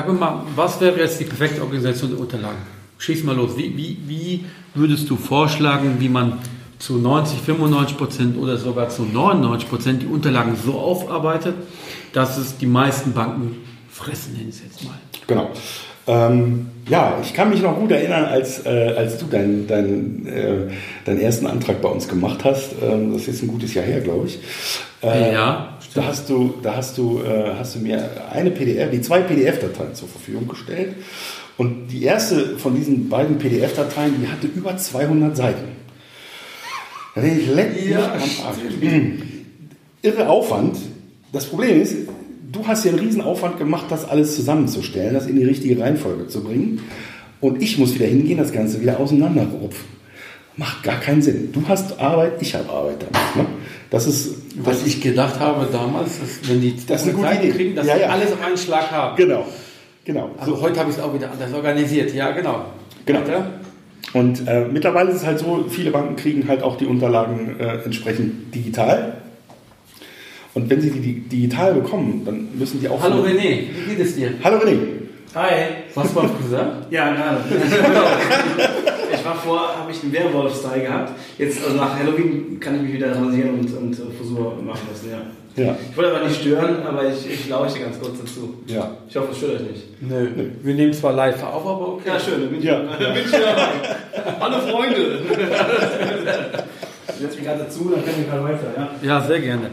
Sag mir mal, was wäre jetzt die perfekte Organisation der Unterlagen? Schieß mal los. Wie, wie, wie würdest du vorschlagen, wie man zu 90, 95 Prozent oder sogar zu 99 Prozent die Unterlagen so aufarbeitet, dass es die meisten Banken fressen, nenne ich es jetzt mal. Genau. Ähm, ja, ich kann mich noch gut erinnern, als, äh, als du deinen dein, äh, deinen ersten Antrag bei uns gemacht hast. Ähm, das ist jetzt ein gutes Jahr her, glaube ich. Äh, ja. Da hast du, da hast du, äh, hast du mir eine PDF, die zwei PDF-Dateien zur Verfügung gestellt. Und die erste von diesen beiden PDF-Dateien, die hatte über 200 Seiten. Da denke ich, leck Ja, am Arsch. Irre Aufwand. Das Problem ist, du hast ja einen riesen Aufwand gemacht, das alles zusammenzustellen, das in die richtige Reihenfolge zu bringen. Und ich muss wieder hingehen, das Ganze wieder auseinanderrupfen. Macht gar keinen Sinn. Du hast Arbeit, ich habe Arbeit damit. Ne? Das ist, Was ich gedacht habe damals, dass wenn die Das eine gute Seiten Idee. kriegen, dass Ja, sie ja. alles auf einen Schlag haben. genau, genau. Aber heute habe ich es auch wieder anders organisiert. Ja, genau. Genau. Weiter? Und äh, mittlerweile ist es halt so, viele Banken kriegen halt auch die Unterlagen äh, entsprechend digital. Und wenn sie die, die digital bekommen, dann müssen die auch. Hallo René, wie geht es dir? Hallo René. Hi. Was war gesagt? Ja, gerade. ich war vor, habe ich einen Werwolf-Style gehabt. Jetzt, also nach Halloween, kann ich mich wieder rasieren und, und äh, Frisur machen lassen, ja. Ja. Ich wollte aber nicht stören, aber ich, ich lausche ganz kurz dazu. Ja. Ich hoffe, es stört euch nicht. Nö. Wir nehmen zwar live auf, aber okay. Ja, schön, dann bin ich, Ja. bin ich dabei. Hallo Freunde! Setz mich gerade dazu, dann können wir gerade weiter, ja. Ja, sehr gerne.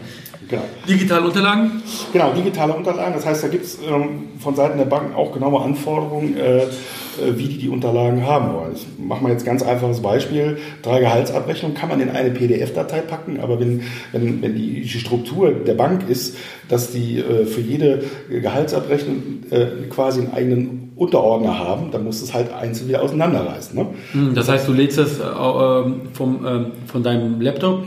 Genau. Digitale Unterlagen? Genau, digitale Unterlagen. Das heißt, da gibt es ähm, von Seiten der Banken auch genaue Anforderungen, äh, äh, wie die die Unterlagen haben wollen. Ich mache mal jetzt ganz einfaches Beispiel. Drei Gehaltsabrechnungen kann man in eine PDF-Datei packen, aber wenn, wenn, wenn die, Struktur der Bank ist, dass die äh, für jede Gehaltsabrechnung äh, quasi einen eigenen Unterordner haben, dann muss es halt einzeln wieder auseinanderreißen. Ne? Hm, Das heißt, du lädst das äh, ähm, vom, ähm, von deinem Laptop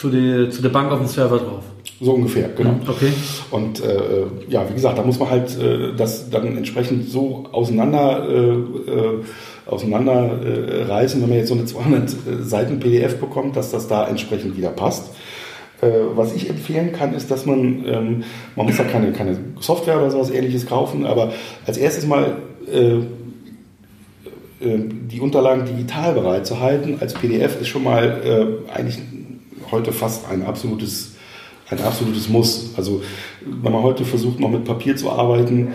zu der, zu der Bank auf den Server drauf. So ungefähr, genau. Okay. Und äh, ja, wie gesagt, da muss man halt äh, das dann entsprechend so auseinander, äh, äh, auseinander äh, wenn man jetzt so eine 200 Seiten PDF bekommt, dass das da entsprechend wieder passt. Äh, was ich empfehlen kann, ist, dass man, ähm, man muss da keine, keine Software oder sowas ähnliches kaufen, aber als erstes mal äh, die Unterlagen digital bereitzuhalten als PDF ist schon mal eigentlich heute fast ein absolutes, ein absolutes Muss. Also wenn man heute versucht, noch mit Papier zu arbeiten,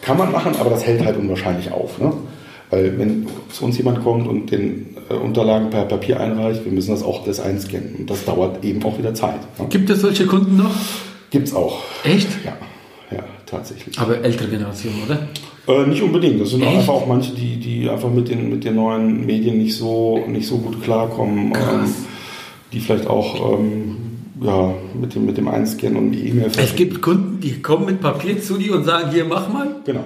kann man machen, aber das hält halt unwahrscheinlich auf. Ne? Weil wenn zu uns jemand kommt und den äh, Unterlagen per Papier einreicht, wir müssen das auch alles einscannen. Und das dauert eben auch wieder Zeit. Ne? Gibt es solche Kunden noch? Gibt's auch. Echt? Ja, ja, tatsächlich. Aber ältere Generation, oder? Äh, nicht unbedingt. Das sind Echt? einfach auch manche, die, die einfach mit den, mit den neuen Medien nicht so, nicht so gut klarkommen. Krass. Ähm, die vielleicht auch ähm, ja, mit, dem, mit dem Einscannen und die E-Mail Es gibt Kunden, die kommen mit Papier zu dir und sagen, hier, mach mal. Genau.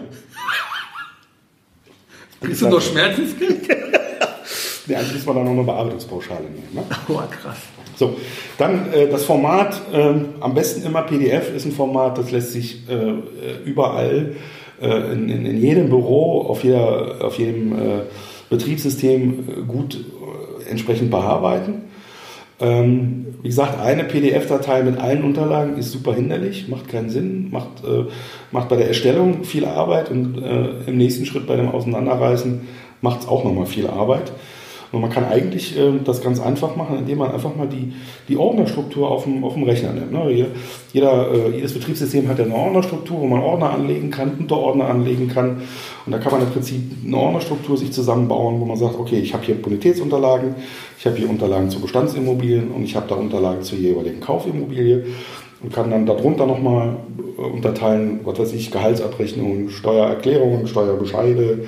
Kriegst du noch Schmerzensgeld? Ja, eigentlich muss man da noch eine Bearbeitungspauschale nehmen. Ne? Oh, krass. So, dann äh, das Format, ähm, am besten immer PDF, ist ein Format, das lässt sich äh, überall, äh, in, in, in jedem Büro, auf, jeder, auf jedem äh, Betriebssystem äh, gut äh, entsprechend bearbeiten. Ähm, wie gesagt, eine PDF-Datei mit allen Unterlagen ist super hinderlich, macht keinen Sinn, macht, äh, macht bei der Erstellung viel Arbeit und äh, im nächsten Schritt bei dem Auseinanderreißen macht es auch nochmal viel Arbeit. Und man kann eigentlich äh, das ganz einfach machen, indem man einfach mal die, die Ordnerstruktur auf dem, auf dem Rechner nimmt. Ne? Jeder, äh, jedes Betriebssystem hat ja eine Ordnerstruktur, wo man Ordner anlegen kann, Unterordner anlegen kann. Und da kann man im Prinzip eine Ordnerstruktur sich zusammenbauen, wo man sagt, okay, ich habe hier Bonitätsunterlagen, ich habe hier Unterlagen zu Bestandsimmobilien und ich habe da Unterlagen zur jeweiligen Kaufimmobilie und kann dann darunter nochmal äh, unterteilen, was weiß ich, Gehaltsabrechnungen, Steuererklärungen, Steuerbescheide,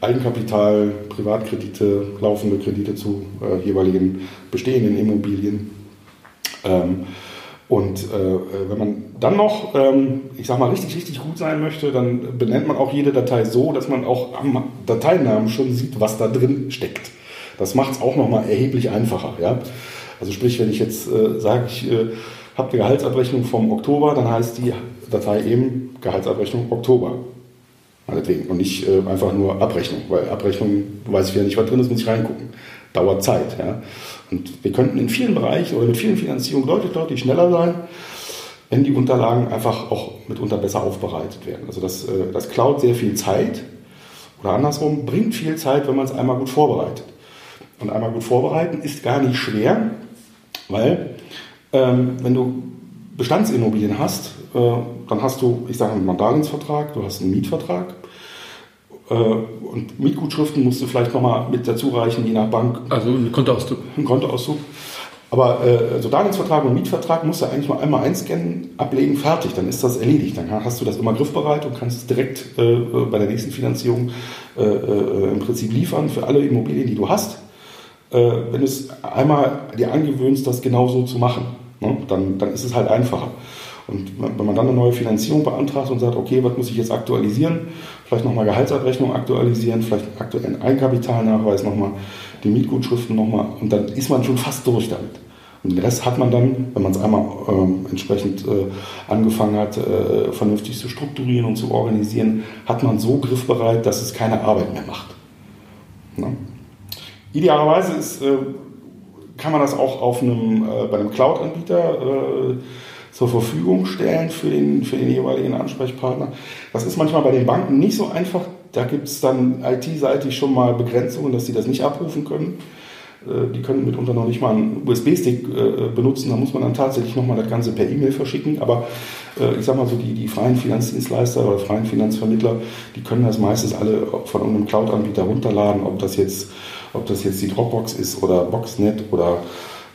Eigenkapital, Privatkredite, laufende Kredite zu äh, jeweiligen bestehenden Immobilien. Ähm, Und äh, wenn man dann noch, ähm, ich sag mal, richtig, richtig gut sein möchte, dann benennt man auch jede Datei so, dass man auch am Dateinamen schon sieht, was da drin steckt. Das macht es auch nochmal erheblich einfacher. Ja? Also sprich, wenn ich jetzt äh, sage, ich äh, habe die Gehaltsabrechnung vom Oktober, dann heißt die Datei eben Gehaltsabrechnung Oktober. Meinetwegen. Und nicht äh, einfach nur Abrechnung, weil Abrechnung weiß ich ja nicht, was drin ist, muss ich reingucken. Dauert Zeit. Ja? Und wir könnten in vielen Bereichen oder mit vielen Finanzierungen deutlich, deutlich schneller sein, wenn die Unterlagen einfach auch mitunter besser aufbereitet werden. Also das, äh, das klaut sehr viel Zeit oder andersrum bringt viel Zeit, wenn man es einmal gut vorbereitet. Und einmal gut vorbereiten ist gar nicht schwer, weil ähm, wenn du Bestandsimmobilien hast, äh, dann hast du, ich sage mal, einen Darlehensvertrag, du hast einen Mietvertrag, und Mietgutschriften musst du vielleicht nochmal mit dazu reichen, je nach Bank. Also ein Kontoauszug. Ein Kontoauszug. Aber äh, also Darlehensvertrag und Mietvertrag musst du eigentlich nur einmal einscannen, ablegen, fertig. Dann ist das erledigt. Dann hast du das immer griffbereit und kannst es direkt äh, bei der nächsten Finanzierung äh, äh, im Prinzip liefern für alle Immobilien, die du hast. Äh, wenn du es einmal dir angewöhnst, das genauso zu machen, ne, dann, dann ist es halt einfacher. Und wenn man dann eine neue Finanzierung beantragt und sagt, okay, was muss ich jetzt aktualisieren? Vielleicht nochmal Gehaltsabrechnung aktualisieren, vielleicht aktuellen Eigenkapitalnachweis nochmal, die Mietgutschriften nochmal und dann ist man schon fast durch damit. Und den Rest hat man dann, wenn man es einmal ähm, entsprechend äh, angefangen hat, äh, vernünftig zu strukturieren und zu organisieren, hat man so griffbereit, dass es keine Arbeit mehr macht. Ne? Idealerweise ist, äh, kann man das auch auf einem, äh, bei einem Cloud-Anbieter äh, zur Verfügung stellen für den, für den jeweiligen Ansprechpartner. Das ist manchmal bei den Banken nicht so einfach. Da gibt es dann IT-seitig schon mal Begrenzungen, dass sie das nicht abrufen können. Äh, die können mitunter noch nicht mal einen USB-Stick äh, benutzen. Da muss man dann tatsächlich nochmal das Ganze per E-Mail verschicken. Aber äh, ich sag mal so, die, die freien Finanzdienstleister oder freien Finanzvermittler, die können das meistens alle von irgendeinem Cloud-Anbieter runterladen, ob das jetzt, ob das jetzt die Dropbox ist oder Boxnet oder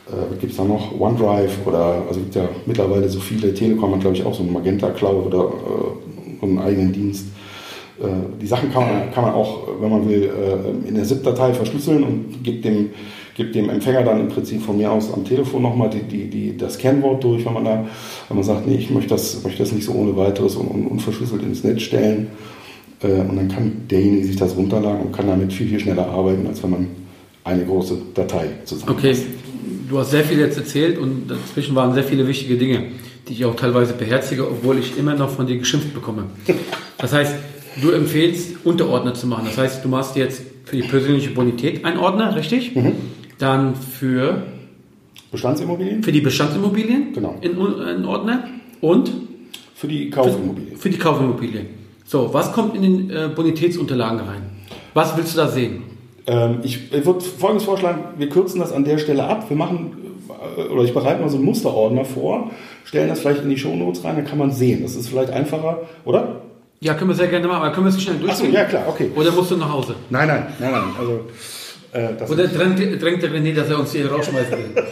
äh, gibt es da noch OneDrive oder also gibt ja mittlerweile so viele. Telekom hat glaube ich auch so einen Magenta Cloud oder äh, einen eigenen Dienst. Äh, die Sachen kann man, kann man auch, wenn man will, äh, in der ZIP-Datei verschlüsseln und gibt dem, gibt dem Empfänger dann im Prinzip von mir aus am Telefon nochmal die, die, die, das Kennwort durch, wenn man da, wenn man sagt, nee, ich möchte das, möchte das nicht so ohne weiteres und, und unverschlüsselt ins Netz stellen. Äh, und dann kann derjenige sich das runterladen und kann damit viel, viel schneller arbeiten, als wenn man eine große Datei zusammen. Okay, du hast sehr viel jetzt erzählt und dazwischen waren sehr viele wichtige Dinge, die ich auch teilweise beherzige, obwohl ich immer noch von dir geschimpft bekomme. Das heißt, du empfehlst, Unterordner zu machen. Das heißt, du machst jetzt für die persönliche Bonität einen Ordner, richtig? Mhm. Dann für Bestandsimmobilien? Für die Bestandsimmobilien? Genau. In, in Ordner. Und? Für die Kaufimmobilien. Für, für die Kaufimmobilien. So, was kommt in den äh, Bonitätsunterlagen rein? Was willst du da sehen? Ähm, ich, ich würde Folgendes vorschlagen, wir kürzen das an der Stelle ab. Wir machen, äh, oder ich bereite mal so einen Musterordner vor, stellen das vielleicht in die Shownotes rein, dann kann man sehen. Das ist vielleicht einfacher, oder? Ja, können wir sehr gerne machen, aber können wir es schnell durchgehen? Achso, ja klar, okay. Oder musst du nach Hause? Nein, nein, nein, nein. Also, äh, Oder drängt, drängt der René, dass er uns hier rausschmeißen will?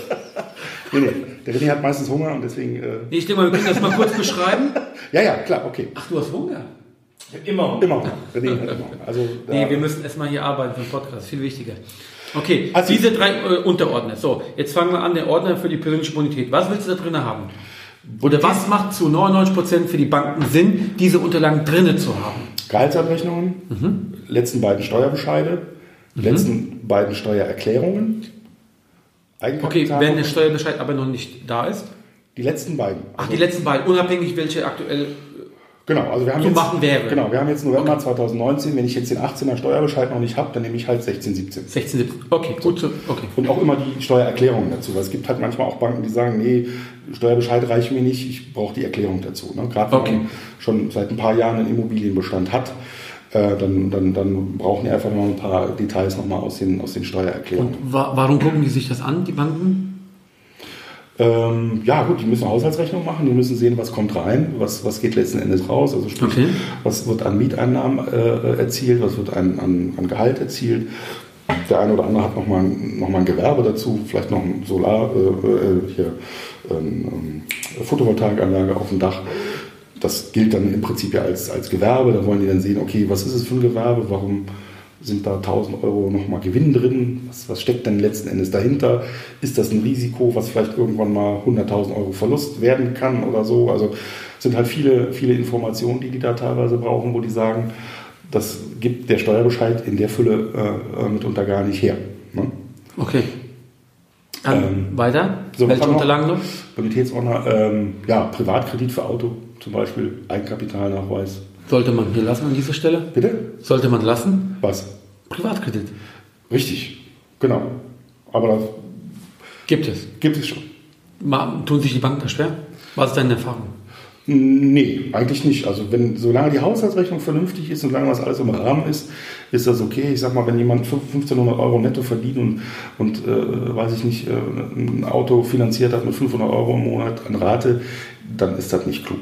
nee, nee. Der René hat meistens Hunger und deswegen... Äh nee, ich denke mal, wir können das mal kurz beschreiben. ja, ja, klar, okay. Ach, du hast Hunger? Immer. Immer. René hat immer. Also, nee, wir müssen erstmal hier arbeiten für den Podcast, viel wichtiger. Okay, also diese drei äh, Unterordner. So, jetzt fangen wir an, der Ordner für die persönliche Bonität. Was willst du da drin haben? Oder was macht zu 99% für die Banken Sinn, diese Unterlagen drinnen zu haben? Gehaltsabrechnungen, mhm. letzten beiden Steuerbescheide, mhm. letzten beiden Steuererklärungen. Okay, wenn der Steuerbescheid aber noch nicht da ist? Die letzten beiden. Ach, die letzten beiden, unabhängig welche aktuell Genau, also wir haben zu jetzt, machen wäre. Genau, wir haben jetzt November okay. 2019. Wenn ich jetzt den 18er Steuerbescheid noch nicht habe, dann nehme ich halt 16, 17. 16, 17. Okay, gut. So. Okay. Und auch immer die Steuererklärung dazu. Weil es gibt halt manchmal auch Banken, die sagen, nee, Steuerbescheid reicht mir nicht, ich brauche die Erklärung dazu. Ne? Gerade wenn okay. man schon seit ein paar Jahren einen Immobilienbestand hat, äh, dann, dann, dann brauchen die einfach noch ein paar Details nochmal aus den, aus den Steuererklärungen. Und wa warum gucken die sich das an, die Banken? Ähm, ja, gut, die müssen Haushaltsrechnung machen, die müssen sehen, was kommt rein, was, was geht letzten Endes raus, also sprich, okay. was wird an Mieteinnahmen äh, erzielt, was wird an, an, an Gehalt erzielt. Der eine oder andere hat nochmal noch mal ein Gewerbe dazu, vielleicht noch ein Solar, äh, äh hier, ähm, Photovoltaikanlage auf dem Dach. Das gilt dann im Prinzip ja als, als Gewerbe. Da wollen die dann sehen, okay, was ist es für ein Gewerbe, warum Sind da 1000 Euro nochmal Gewinn drin? Was, was steckt denn letzten Endes dahinter? Ist das ein Risiko, was vielleicht irgendwann mal 100.000 Euro Verlust werden kann oder so? Also sind halt viele, viele Informationen, die die da teilweise brauchen, wo die sagen, das gibt der Steuerbescheid in der Fülle äh, mitunter gar nicht her. Ne? Okay. Dann Ähm, weiter. so, Welche Unterlagen noch? Bonitätsordner, ähm, ja, Privatkredit für Auto zum Beispiel, Eigenkapitalnachweis. Sollte man hier lassen an dieser Stelle? Bitte? Sollte man lassen? Was? Privatkredit. Richtig, genau. Aber das Gibt es. gibt es schon. Tun sich die Banken da schwer? Was ist deine Erfahrung? Nee, eigentlich nicht. Also wenn, solange die Haushaltsrechnung vernünftig ist und solange das alles im Rahmen ist, ist das okay. Ich sag mal, wenn jemand 1500 Euro netto verdient und, und äh, weiß ich nicht, äh, ein Auto finanziert hat mit 500 Euro im Monat an Rate, dann ist das nicht klug.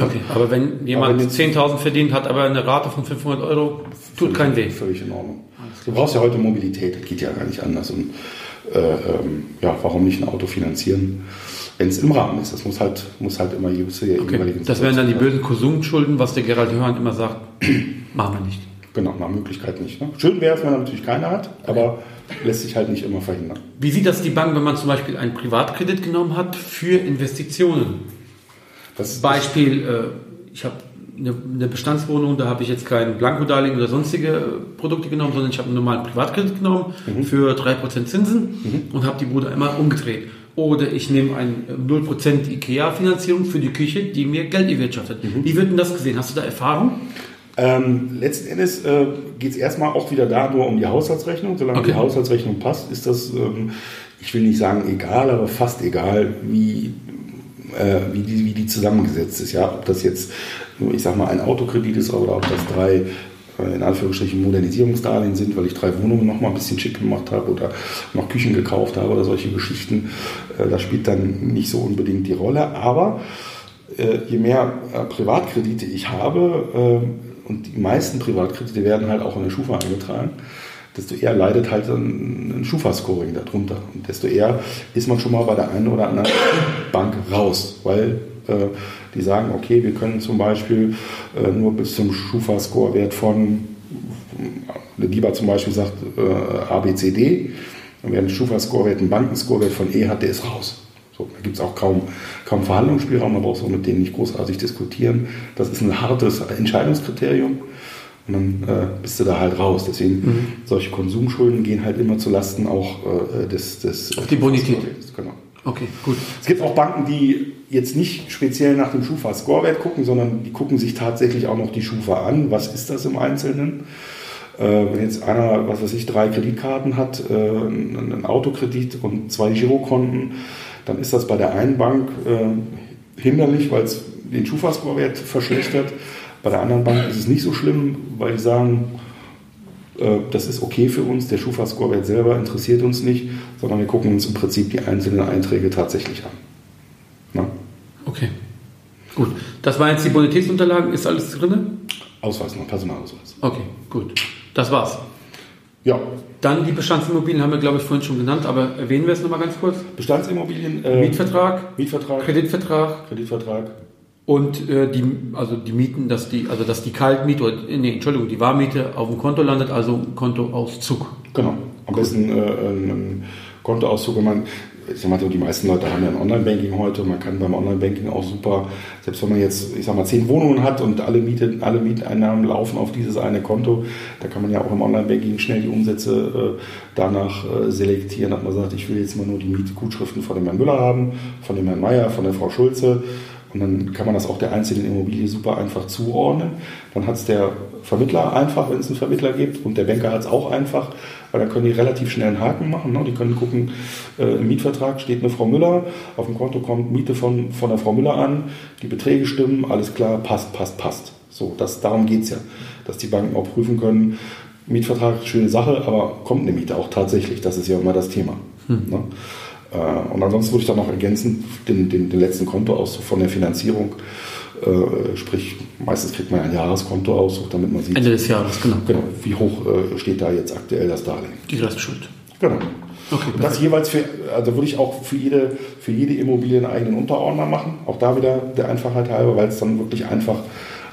Okay, aber wenn jemand Aber wenn- 10.000 verdient, hat aber eine Rate von 500 Euro, tut keinen weh. Völlig in Ordnung. Du brauchst ja heute Mobilität, das geht ja gar nicht anders. Und äh, ähm, ja, warum nicht ein Auto finanzieren, wenn es im Rahmen ist? Das muss halt, muss halt immer zu der Okay. Das wären dann die bösen Konsumschulden, was der Gerald Hörhan immer sagt, machen wir nicht. Genau, nach Möglichkeit nicht. Ne? Schön wäre es, wenn er natürlich keine hat, aber lässt sich halt nicht immer verhindern. Wie sieht das die Bank, wenn man zum Beispiel einen Privatkredit genommen hat für Investitionen? Das Beispiel, äh, ich habe eine, eine Bestandswohnung, da habe ich jetzt kein Blankodarlehen oder sonstige äh, Produkte genommen, sondern ich habe einen normalen Privatkredit genommen für 3% Zinsen und habe die Bude einmal umgedreht. Oder ich nehme eine 0% IKEA-Finanzierung für die Küche, die mir Geld erwirtschaftet. Wie wird denn das gesehen? Hast du da Erfahrung? Ähm, letzten Endes äh, geht es erstmal auch wieder da nur um die Haushaltsrechnung. Solange Okay. die Haushaltsrechnung passt, ist das, ähm, ich will nicht sagen egal, aber fast egal, wie, äh, wie, die, wie die zusammengesetzt ist. Ja, ob das jetzt, ich sag mal, ein Autokredit ist oder ob das drei äh, in Anführungsstrichen Modernisierungsdarlehen sind, weil ich drei Wohnungen noch mal ein bisschen schick gemacht habe oder noch Küchen gekauft habe oder solche Geschichten. Äh, das spielt dann nicht so unbedingt die Rolle. Aber äh, je mehr Privatkredite ich habe, und die meisten Privatkredite werden halt auch in der Schufa eingetragen, desto eher leidet halt ein, Schufa-Scoring darunter. Und desto eher ist man schon mal bei der einen oder anderen Bank raus, weil äh, die sagen, okay, wir können zum Beispiel äh, nur bis zum Schufa-Score-Wert von, äh, DIBA zum Beispiel sagt äh, ABCD, und wer einen Schufa-Score-Wert, einen Bankenscore-Wert von E hat, der ist raus. So, da gibt es auch kaum, kaum Verhandlungsspielraum, da brauchst du auch mit denen nicht großartig diskutieren. Das ist ein hartes Entscheidungskriterium und dann äh, bist du da halt raus. Deswegen, solche Konsumschulden gehen halt immer zu Lasten auch äh, des, des Auf die Bonität. Genau. Okay, gut. Es gibt auch Banken, die jetzt nicht speziell nach dem Schufa-Scorewert gucken, sondern die gucken sich tatsächlich auch noch die Schufa an. Was ist das im Einzelnen? Äh, wenn jetzt einer, was weiß ich, drei Kreditkarten hat, äh, einen einen Autokredit und zwei Girokonten, dann ist das bei der einen Bank äh, hinderlich, weil es den Schufa-Scorewert verschlechtert. Bei der anderen Bank ist es nicht so schlimm, weil die sagen, äh, das ist okay für uns, der Schufa-Scorewert selber interessiert uns nicht, sondern wir gucken uns im Prinzip die einzelnen Einträge tatsächlich an. Na? Okay. Gut. Das waren jetzt die Bonitätsunterlagen. Ist alles drin? Ausweis noch, Personalausweis. Okay, gut. Das war's. Ja, Dann die Bestandsimmobilien haben wir, glaube ich, vorhin schon genannt, aber erwähnen wir es nochmal ganz kurz. Bestandsimmobilien, äh, Mietvertrag, Mietvertrag, Kreditvertrag Kreditvertrag, und äh, die, also die Mieten, dass die, also dass die Kaltmiete oder nee, Entschuldigung, die Warmiete auf dem Konto landet, also Kontoauszug. genau. Am besten äh, ein Kontoauszug, wenn man, ich sag mal, die meisten Leute haben ja ein Online-Banking heute, man kann beim Online-Banking auch super, selbst wenn man jetzt, ich sag mal, zehn Wohnungen hat und alle, Miete, alle Mieteinnahmen laufen auf dieses eine Konto, da kann man ja auch im Online-Banking schnell die Umsätze äh, danach äh, selektieren, dass man sagt, ich will jetzt mal nur die Mietgutschriften von dem Herrn Müller haben, von dem Herrn Meier, von der Frau Schulze und dann kann man das auch der einzelnen Immobilie super einfach zuordnen. Dann hat es der Vermittler einfach, wenn es einen Vermittler gibt, und der Banker hat es auch einfach, weil dann können die relativ schnell einen Haken machen. Ne? Die können gucken, äh, im Mietvertrag steht eine Frau Müller, auf dem Konto kommt Miete von, von der Frau Müller an, die Beträge stimmen, alles klar, passt, passt, passt. So, das, darum geht es ja, dass die Banken auch prüfen können, Mietvertrag, schöne Sache, aber kommt eine Miete auch tatsächlich? Das ist ja immer das Thema. Ne? Äh, Und ansonsten würde ich dann noch ergänzen, den, den, den letzten Kontoauszug von der Finanzierung. Äh, sprich, meistens kriegt man ein Jahreskontoauszug, damit man sieht, Ende des Jahres, genau. genau, wie hoch äh, steht da jetzt aktuell das Darlehen. Die Restschuld. Genau. Okay, Und das jeweils für, also würde ich auch für jede, für jede Immobilie einen eigenen Unterordner machen. Auch da wieder der Einfachheit halber, weil es dann wirklich einfach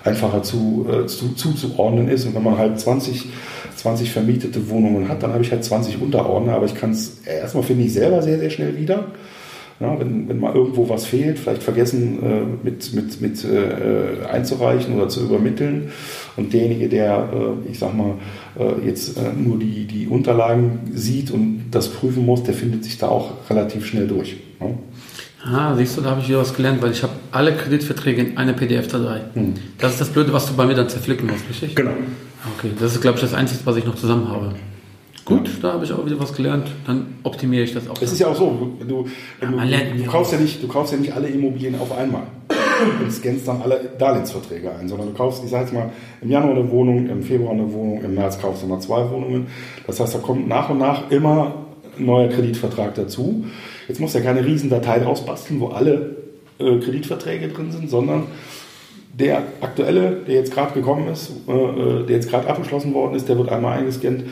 einfacher zu, äh, zu, zuzuordnen ist. Und wenn man halt 20, 20 vermietete Wohnungen hat, dann habe ich halt 20 Unterordner, aber ich kann es erstmal finde ich selber sehr, sehr schnell wieder. Ja, wenn, wenn mal irgendwo was fehlt, vielleicht vergessen äh, mit, mit, mit äh, einzureichen oder zu übermitteln. Und derjenige, der, äh, ich sag mal, äh, jetzt äh, nur die, die Unterlagen sieht und das prüfen muss, der findet sich da auch relativ schnell durch. Ja. Ah, siehst du, da habe ich wieder was gelernt, weil ich habe alle Kreditverträge in einer PDF-Datei. Hm. Das ist das Blöde, was du bei mir dann zerflicken musst, richtig? Genau. Okay, das ist, glaube ich, das Einzige, was ich noch zusammen habe. Gut, da habe ich auch wieder was gelernt. Dann optimiere ich das auch. Es ist ja auch so, du, du, du, du, kaufst ja nicht, du kaufst ja nicht alle Immobilien auf einmal und scannst dann alle Darlehensverträge ein, sondern du kaufst, ich sage jetzt mal, im Januar eine Wohnung, im Februar eine Wohnung, im März kaufst du mal zwei Wohnungen. Das heißt, da kommt nach und nach immer ein neuer Kreditvertrag dazu. Jetzt musst du ja keine riesen Datei rausbasteln, wo alle äh, Kreditverträge drin sind, sondern der aktuelle, der jetzt gerade gekommen ist, äh, äh, der jetzt gerade abgeschlossen worden ist, der wird einmal eingescannt,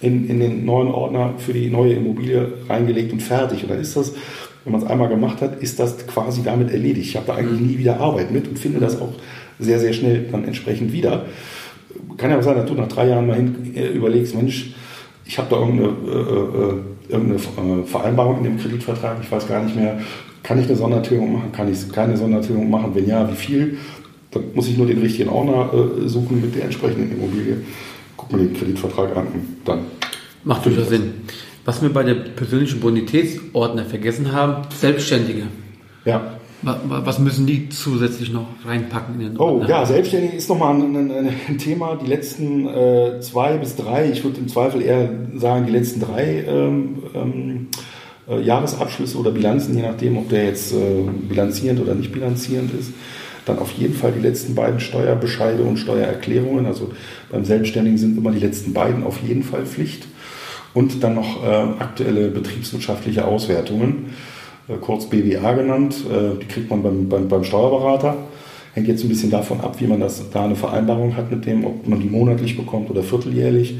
in, in den neuen Ordner für die neue Immobilie reingelegt und fertig. Und dann ist das, wenn man es einmal gemacht hat, ist das quasi damit erledigt. Ich habe da eigentlich nie wieder Arbeit mit und finde das auch sehr, sehr schnell dann entsprechend wieder. Kann ja auch sein, dass du nach drei Jahren mal hin äh, überlegst, Mensch, ich habe da irgendeine, äh, äh irgendeine Vereinbarung in dem Kreditvertrag, ich weiß gar nicht mehr, kann ich eine Sondertilgung machen, kann ich keine Sondertilgung machen, wenn ja, wie viel? Dann muss ich nur den richtigen Ordner äh, suchen mit der entsprechenden Immobilie. Guck mir den Kreditvertrag an und dann. Macht durchaus Sinn. Was wir bei der persönlichen Bonitätsordner vergessen haben, Selbstständige. Ja. Was müssen die zusätzlich noch reinpacken in den oh, Ordner? Ja, Selbstständige ist nochmal ein, ein, ein Thema. Die letzten äh, zwei bis drei, ich würde im Zweifel eher sagen, die letzten drei ähm, ähm, äh, Jahresabschlüsse oder Bilanzen, je nachdem, ob der jetzt äh, bilanzierend oder nicht bilanzierend ist dann auf jeden Fall die letzten beiden Steuerbescheide und Steuererklärungen. Also beim Selbstständigen sind immer die letzten beiden auf jeden Fall Pflicht. Und dann noch äh, aktuelle betriebswirtschaftliche Auswertungen, kurz BWA genannt. Äh, die kriegt man beim, beim, beim Steuerberater. Hängt jetzt ein bisschen davon ab, wie man das, da eine Vereinbarung hat mit dem, ob man die monatlich bekommt oder vierteljährlich.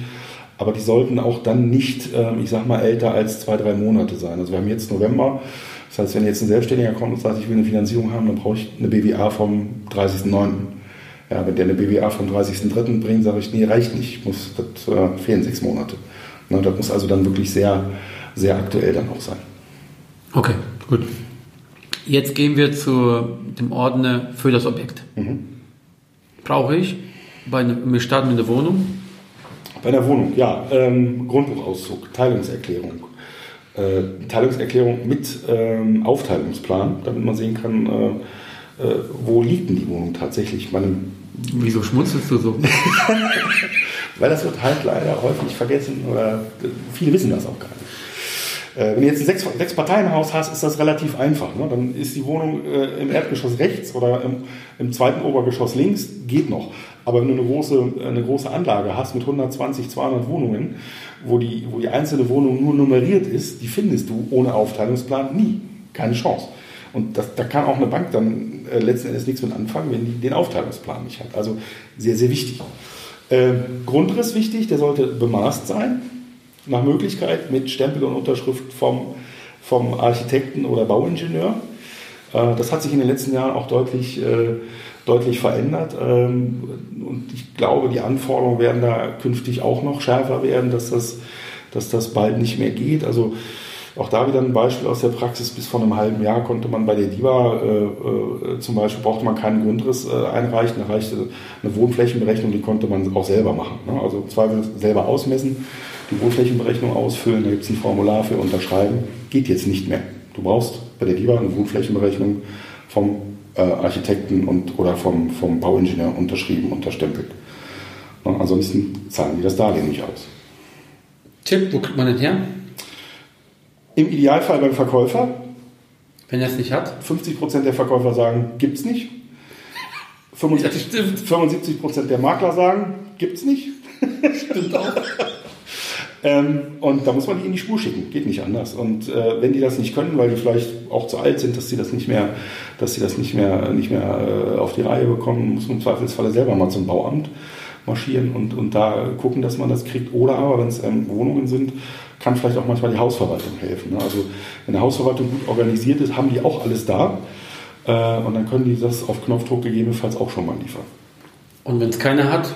Aber die sollten auch dann nicht, ähm, ich sag mal, älter als zwei, drei Monate sein. Also wir haben jetzt November. Das heißt, wenn jetzt ein Selbstständiger kommt und sagt, ich will eine Finanzierung haben, dann brauche ich eine BWA vom 30.09. Ja, wenn der eine BWA vom 30.03. bringt, sage ich, nee, reicht nicht, muss, das äh, fehlen sechs Monate. Ne, das muss also dann wirklich sehr, sehr aktuell dann auch sein. Okay, gut. Jetzt gehen wir zu dem Ordner für das Objekt. Mhm. Brauche ich, bei ne, wir starten mit der Wohnung? Bei der Wohnung, ja. Ähm, Grundbuchauszug, Teilungserklärung, äh, Teilungserklärung mit ähm, Aufteilungsplan, damit man sehen kann, äh, äh, wo liegt denn die Wohnung tatsächlich. Meine, Wieso schmunzelst du so? Weil das wird halt leider häufig vergessen oder viele wissen das auch gar nicht. Äh, wenn du jetzt ein Sechs-, Sechs-Parteien-Haus hast, ist das relativ einfach. Ne? Dann ist die Wohnung äh, im Erdgeschoss rechts oder im, im, zweiten Obergeschoss links, geht noch. Aber wenn du eine große, eine große Anlage hast mit 120, 200 Wohnungen, wo die, wo die einzelne Wohnung nur nummeriert ist, die findest du ohne Aufteilungsplan nie. Keine Chance. Und das, da kann auch eine Bank dann äh, letzten Endes nichts mit anfangen, wenn die den Aufteilungsplan nicht hat. Also sehr, sehr wichtig. Äh, Grundriss wichtig, der sollte bemaßt sein nach Möglichkeit mit Stempel und Unterschrift vom, vom Architekten oder Bauingenieur. Äh, das hat sich in den letzten Jahren auch deutlich, äh, deutlich verändert. Ähm, und ich glaube, die Anforderungen werden da künftig auch noch schärfer werden, dass das, dass das bald nicht mehr geht. Also auch da wieder ein Beispiel aus der Praxis. Bis vor einem halben Jahr konnte man bei der DIBA äh, zum Beispiel, brauchte man keinen Grundriss einreichen, da reichte eine Wohnflächenberechnung, die konnte man auch selber machen. Ne? Also im Zweifel selber ausmessen die Wohnflächenberechnung ausfüllen, da gibt es ein Formular für Unterschreiben. Geht jetzt nicht mehr. Du brauchst bei der DIBA eine Wohnflächenberechnung vom äh, Architekten und, oder vom, vom Bauingenieur unterschrieben, unterstempelt. Na, ansonsten zahlen die das Darlehen nicht aus. Tipp, wo kriegt man den her? Im Idealfall beim Verkäufer. Wenn er es nicht hat? 50% der Verkäufer sagen, gibt es nicht. 75%, ja, 75 der Makler sagen, gibt es nicht. Stimmt auch. Ähm, und da muss man die in die Spur schicken, geht nicht anders. Und äh, wenn die das nicht können, weil die vielleicht auch zu alt sind, dass sie das nicht mehr, dass sie das nicht mehr, nicht mehr äh, auf die Reihe bekommen, muss man im Zweifelsfalle selber mal zum Bauamt marschieren und, und da gucken, dass man das kriegt. Oder aber, wenn es ähm, Wohnungen sind, kann vielleicht auch manchmal die Hausverwaltung helfen. Ne? Also wenn eine Hausverwaltung gut organisiert ist, haben die auch alles da. Äh, und dann können die das auf Knopfdruck gegebenenfalls auch schon mal liefern. Und wenn es keiner hat,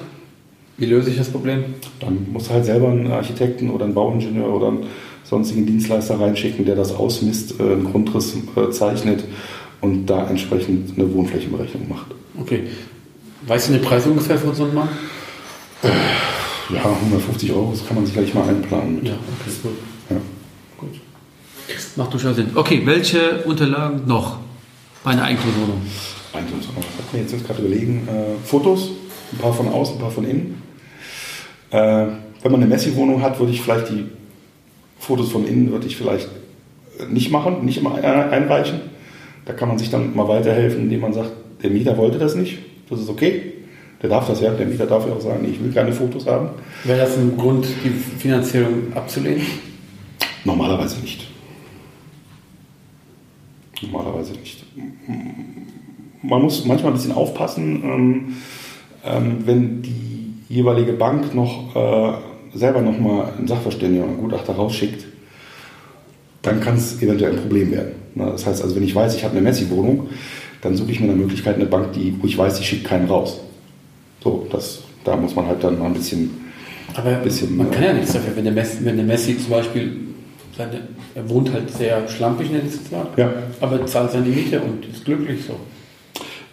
wie löse ich das Problem? Dann musst du halt selber einen Architekten oder einen Bauingenieur oder einen sonstigen Dienstleister reinschicken, der das ausmisst, äh, einen Grundriss äh, zeichnet und da entsprechend eine Wohnflächenberechnung macht. Okay. Weißt du den Preis ungefähr von so einem Mann? Ja, 150 Euro, das kann man sich gleich mal einplanen. Mit. Ja, okay, gut. Ja. gut. Macht durchaus Sinn. Okay, welche Unterlagen noch bei einer Eigentumswohnung? Eigentumswohnung. Was hat mir jetzt gerade überlegen? Äh, Fotos, ein paar von außen, ein paar von innen. Äh, wenn man eine Messi-Wohnung hat, würde ich vielleicht die Fotos von innen würde ich vielleicht nicht machen, nicht immer einreichen. Da kann man sich dann mal weiterhelfen, indem man sagt, der Mieter wollte das nicht, das ist okay. Der darf das ja, der Mieter darf ja auch sagen, ich will keine Fotos haben. Wäre das ein Grund, die Finanzierung abzulehnen? Normalerweise nicht. Normalerweise nicht. Man muss manchmal ein bisschen aufpassen, ähm, ähm, wenn die jeweilige Bank noch äh, selber nochmal einen Sachverständigen oder einen Gutachter rausschickt, dann kann es eventuell ein Problem werden. Das heißt also, wenn ich weiß, ich habe eine Messi-Wohnung, dann suche ich mir eine Möglichkeit, eine Bank, die, wo ich weiß, ich schicke keinen raus. So, das, da muss man halt dann mal ein bisschen. Aber bisschen, man kann ja nichts dafür, wenn der Messi, wenn der Messi zum Beispiel, seine, er wohnt halt sehr schlampig, nenne ich es mal, ja. aber zahlt seine Miete und ist glücklich so.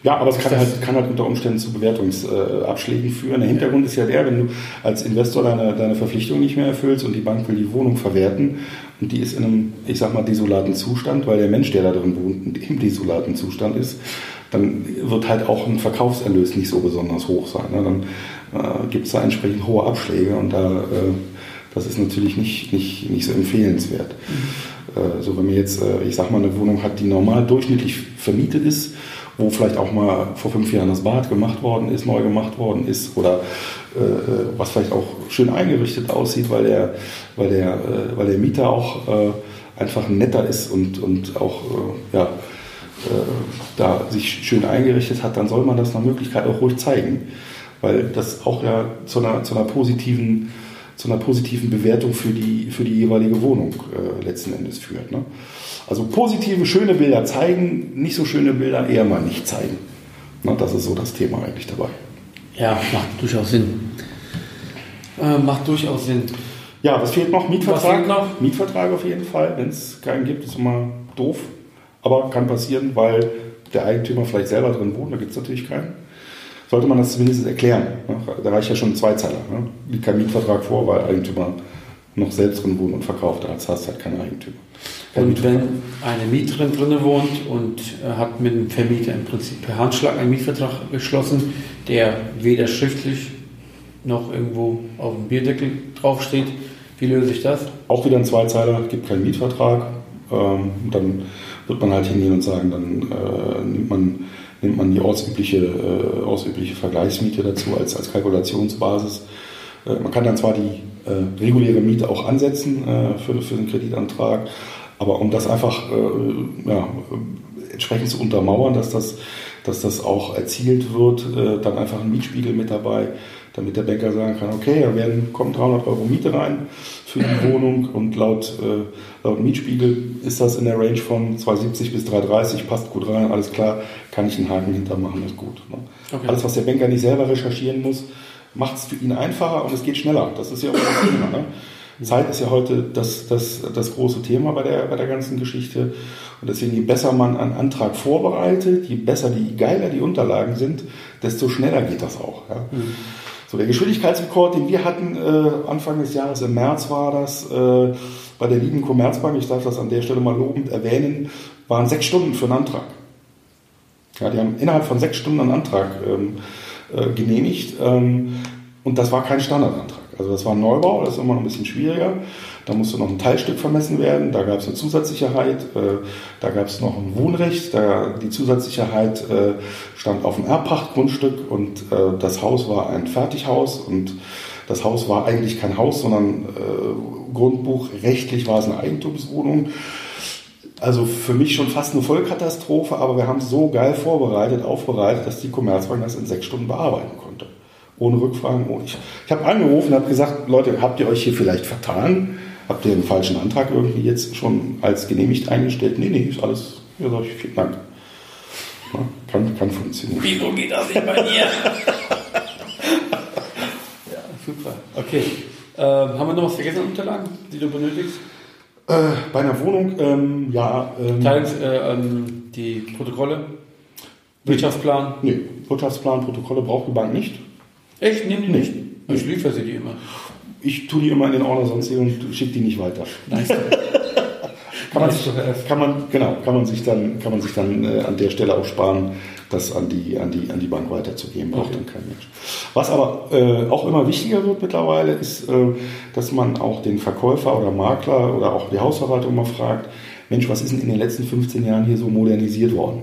Ja, aber es kann halt, kann halt unter Umständen zu Bewertungsabschlägen führen. Der Hintergrund ist ja der, wenn du als Investor deine, deine Verpflichtung nicht mehr erfüllst und die Bank will die Wohnung verwerten und die ist in einem, ich sag mal, desolaten Zustand, weil der Mensch, der da drin wohnt, im desolaten Zustand ist, dann wird halt auch ein Verkaufserlös nicht so besonders hoch sein. Ne? Dann äh, gibt es da entsprechend hohe Abschläge und da, äh, das ist natürlich nicht, nicht, nicht so empfehlenswert. Mhm. Äh, so wenn man jetzt, äh, ich sag mal, eine Wohnung hat, die normal durchschnittlich vermietet ist, wo vielleicht auch mal vor fünf Jahren das Bad gemacht worden ist, neu gemacht worden ist oder äh, äh was vielleicht auch schön eingerichtet aussieht, weil der, weil der, äh, weil der Mieter auch äh, einfach netter ist und, und auch äh, ja, äh, da sich schön eingerichtet hat, dann soll man das nach Möglichkeit auch ruhig zeigen, weil das auch ja zu einer, zu einer positiven zu einer positiven Bewertung für die, für die jeweilige Wohnung letzten Endes führt. Ne? Also positive, schöne Bilder zeigen, nicht so schöne Bilder eher mal nicht zeigen. Na, das ist so das Thema eigentlich dabei. Ja, macht durchaus Sinn. Äh, macht durchaus Sinn. Ja, was fehlt noch? Mietvertrag? Fehlt noch? Mietvertrag auf jeden Fall. Wenn es keinen gibt, ist immer doof. Aber kann passieren, weil der Eigentümer vielleicht selber drin wohnt. Da gibt es natürlich keinen. Sollte man das zumindest erklären. Da reicht ja schon ein Zweizeiler. Ne? Liegt kein Mietvertrag vor, weil Eigentümer noch selbst drin wohnt und verkauft. Da hast du halt keinen Eigentümer. Und wenn eine Mieterin drin wohnt und äh, hat mit dem Vermieter im Prinzip per Handschlag einen Mietvertrag geschlossen, der weder schriftlich noch irgendwo auf dem Bierdeckel draufsteht, wie löse ich das? Auch wieder ein Zweizeiler, gibt keinen Mietvertrag. Ähm, dann wird man halt hingehen und sagen, dann äh, nimmt, man, nimmt man die ortsübliche, äh, ortsübliche Vergleichsmiete dazu als, als Kalkulationsbasis. Äh, man kann dann zwar die äh, reguläre Miete auch ansetzen äh, für, für den Kreditantrag, aber um das einfach äh, ja, entsprechend zu untermauern, dass das, dass das auch erzielt wird, äh, dann einfach ein Mietspiegel mit dabei, damit der Banker sagen kann, okay, da werden, kommen 300 Euro Miete rein für die Wohnung und laut, äh, laut Mietspiegel ist das in der Range von 270 bis 330, passt gut rein, alles klar, kann ich einen Haken hintermachen, ist gut. Ne? Okay. Alles, was der Banker nicht selber recherchieren muss, macht es für ihn einfacher und es geht schneller. Das ist ja auch das Thema. Ne? Zeit ist ja heute das, das, das große Thema bei der, bei der ganzen Geschichte. Und deswegen, je besser man einen Antrag vorbereitet, je besser, die geiler die Unterlagen sind, desto schneller geht das auch. Ja. Mhm. So, der Geschwindigkeitsrekord, den wir hatten äh, Anfang des Jahres, im März war das, äh, bei der lieben Commerzbank, ich darf das an der Stelle mal lobend erwähnen, waren sechs Stunden für einen Antrag. Ja, die haben innerhalb von sechs Stunden einen Antrag ähm, äh, genehmigt ähm, und das war kein Standardantrag. Also das war ein Neubau, das ist immer noch ein bisschen schwieriger. Da musste noch ein Teilstück vermessen werden, da gab es eine Zusatzsicherheit, äh, da gab es noch ein Wohnrecht, da die Zusatzsicherheit äh, stand auf dem Erbpachtgrundstück und äh, das Haus war ein Fertighaus und das Haus war eigentlich kein Haus, sondern äh, Grundbuch, rechtlich war es eine Eigentumswohnung. Also für mich schon fast eine Vollkatastrophe, aber wir haben es so geil vorbereitet, aufbereitet, dass die Commerzbank das in sechs Stunden bearbeiten konnte ohne Rückfragen. Ich, ich habe angerufen und habe gesagt, Leute, habt ihr euch hier vielleicht vertan? Habt ihr einen falschen Antrag irgendwie jetzt schon als genehmigt eingestellt? Nee, nee, ist alles. Ja, sag ich, vielen Dank. Ja, kann, kann funktionieren. Wieso geht das nicht bei dir? Super, okay. Äh, haben wir noch was vergessen an Unterlagen, die du benötigst? Äh, bei einer Wohnung, ähm, ja. Ähm, Teils, äh, ähm, die Protokolle, Wirtschaftsplan. nee, Wirtschaftsplan, Protokolle braucht die Bank nicht. Echt? Nehmen die nicht? Ich liefere sie die immer. Ich tue die immer in den Ordner sonst hier und schicke die nicht weiter. Nice. Kann man, sich, kann man, genau, kann man sich dann, kann man sich dann äh, an der Stelle auch sparen, das an die, an die, an die Bank weiterzugeben. Braucht Okay. dann kein Mensch. Was aber äh, auch immer wichtiger wird mittlerweile, ist, äh, dass man auch den Verkäufer oder Makler oder auch die Hausverwaltung mal fragt, Mensch, was ist denn in den letzten 15 Jahren hier so modernisiert worden?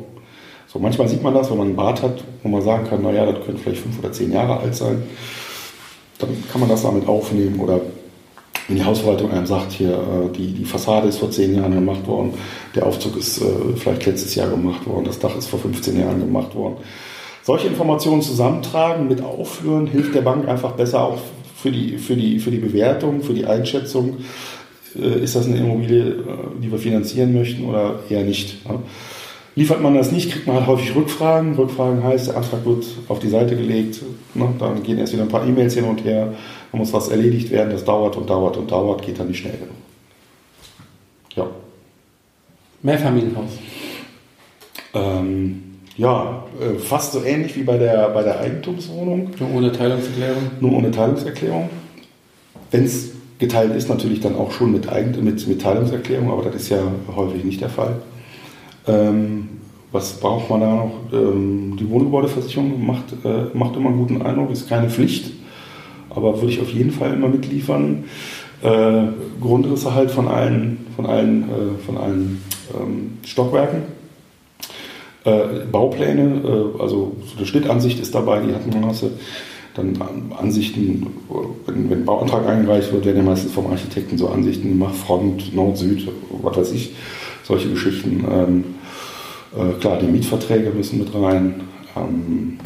So, manchmal sieht man das, wenn man einen Bad hat, wo man sagen kann, naja, das könnte vielleicht fünf oder zehn Jahre alt sein. Dann kann man das damit aufnehmen oder wenn die Hausverwaltung einem sagt, hier, äh, die, die Fassade ist vor zehn Jahren gemacht worden, der Aufzug ist äh, vielleicht letztes Jahr gemacht worden, das Dach ist vor 15 Jahren gemacht worden. Solche Informationen zusammentragen, mit aufführen, hilft der Bank einfach besser auch für die, für die, für die Bewertung, für die Einschätzung. Äh, Ist das eine Immobilie, die wir finanzieren möchten oder eher nicht? Liefert man das nicht, kriegt man halt häufig Rückfragen. Rückfragen heißt, der Antrag wird auf die Seite gelegt, ne? dann gehen erst wieder ein paar E-Mails hin und her, dann muss was erledigt werden, das dauert und dauert und dauert, geht dann nicht schnell genug. Ja. Mehrfamilienhaus. Ähm, ja, äh, fast so ähnlich wie bei der, bei der Eigentumswohnung, Nur ohne Teilungserklärung. nur ohne Teilungserklärung. Wenn es geteilt ist, natürlich dann auch schon mit, Eigen mit, mit Teilungserklärung, aber das ist ja häufig nicht der Fall. Ähm, was braucht man da noch? Ähm, die Wohngebäudeversicherung macht, äh, macht immer einen guten Eindruck, ist keine Pflicht, aber würde ich auf jeden Fall immer mitliefern. Äh, Grundrisse halt von allen, von allen, äh, von allen ähm, Stockwerken. Äh, Baupläne, äh, also so eine Schnittansicht ist dabei, die hatten wir. Dann Ansichten, wenn, wenn ein Bauantrag eingereicht wird, werden ja meistens vom Architekten so Ansichten gemacht, Front, Nord, Süd, was weiß ich, solche Geschichten. Ähm, äh, klar, die Mietverträge müssen mit rein. Ähm,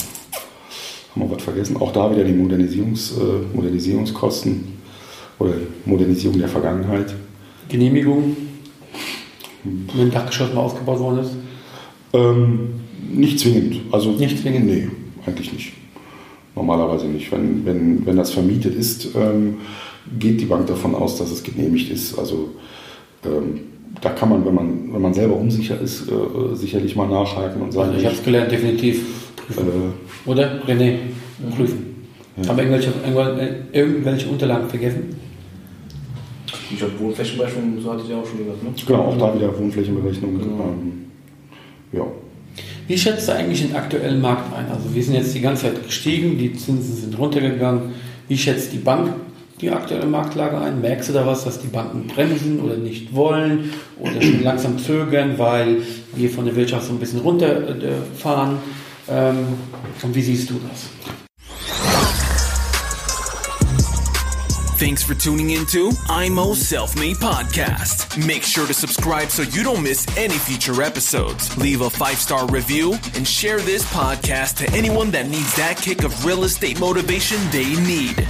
haben wir was vergessen? Auch da wieder die Modernisierungs, äh, Modernisierungskosten oder Modernisierung der Vergangenheit. Genehmigung. Wenn ein Dachgeschoss mal ausgebaut worden ist. Ähm, nicht zwingend. Also, Nicht zwingend? Nee, eigentlich nicht. Normalerweise nicht. Wenn, wenn, wenn das vermietet ist, ähm, geht die Bank davon aus, dass es genehmigt ist. Also ähm, da kann man, wenn man, wenn man selber unsicher ist, äh, sicherlich mal nachhaken und sagen, Also ich habe es gelernt, definitiv. Prüfen. äh, Oder? René, prüfen. Haben wir irgendwelche, irgendwelche, irgendwelche Unterlagen vergessen? Ich glaube, Wohnflächenberechnung, so hatte ich ja auch schon gesagt, ne? genau, auch da wieder Wohnflächenberechnung. Genau. Ähm, ja. Wie schätzt du eigentlich den aktuellen Markt ein? Also wir sind jetzt die ganze Zeit gestiegen, die Zinsen sind runtergegangen. Wie schätzt die Bank die aktuelle Marktlage ein? Merkst du da was, dass die Banken bremsen oder nicht wollen oder schon langsam zögern, weil wir von der Wirtschaft so ein bisschen runterfahren? Ähm, und wie siehst du das? Thanks for tuning into IMO Self Made Podcast. Make sure to subscribe so you don't miss any future episodes. Leave a five star review and share this podcast to anyone that needs that kick of real estate motivation they need.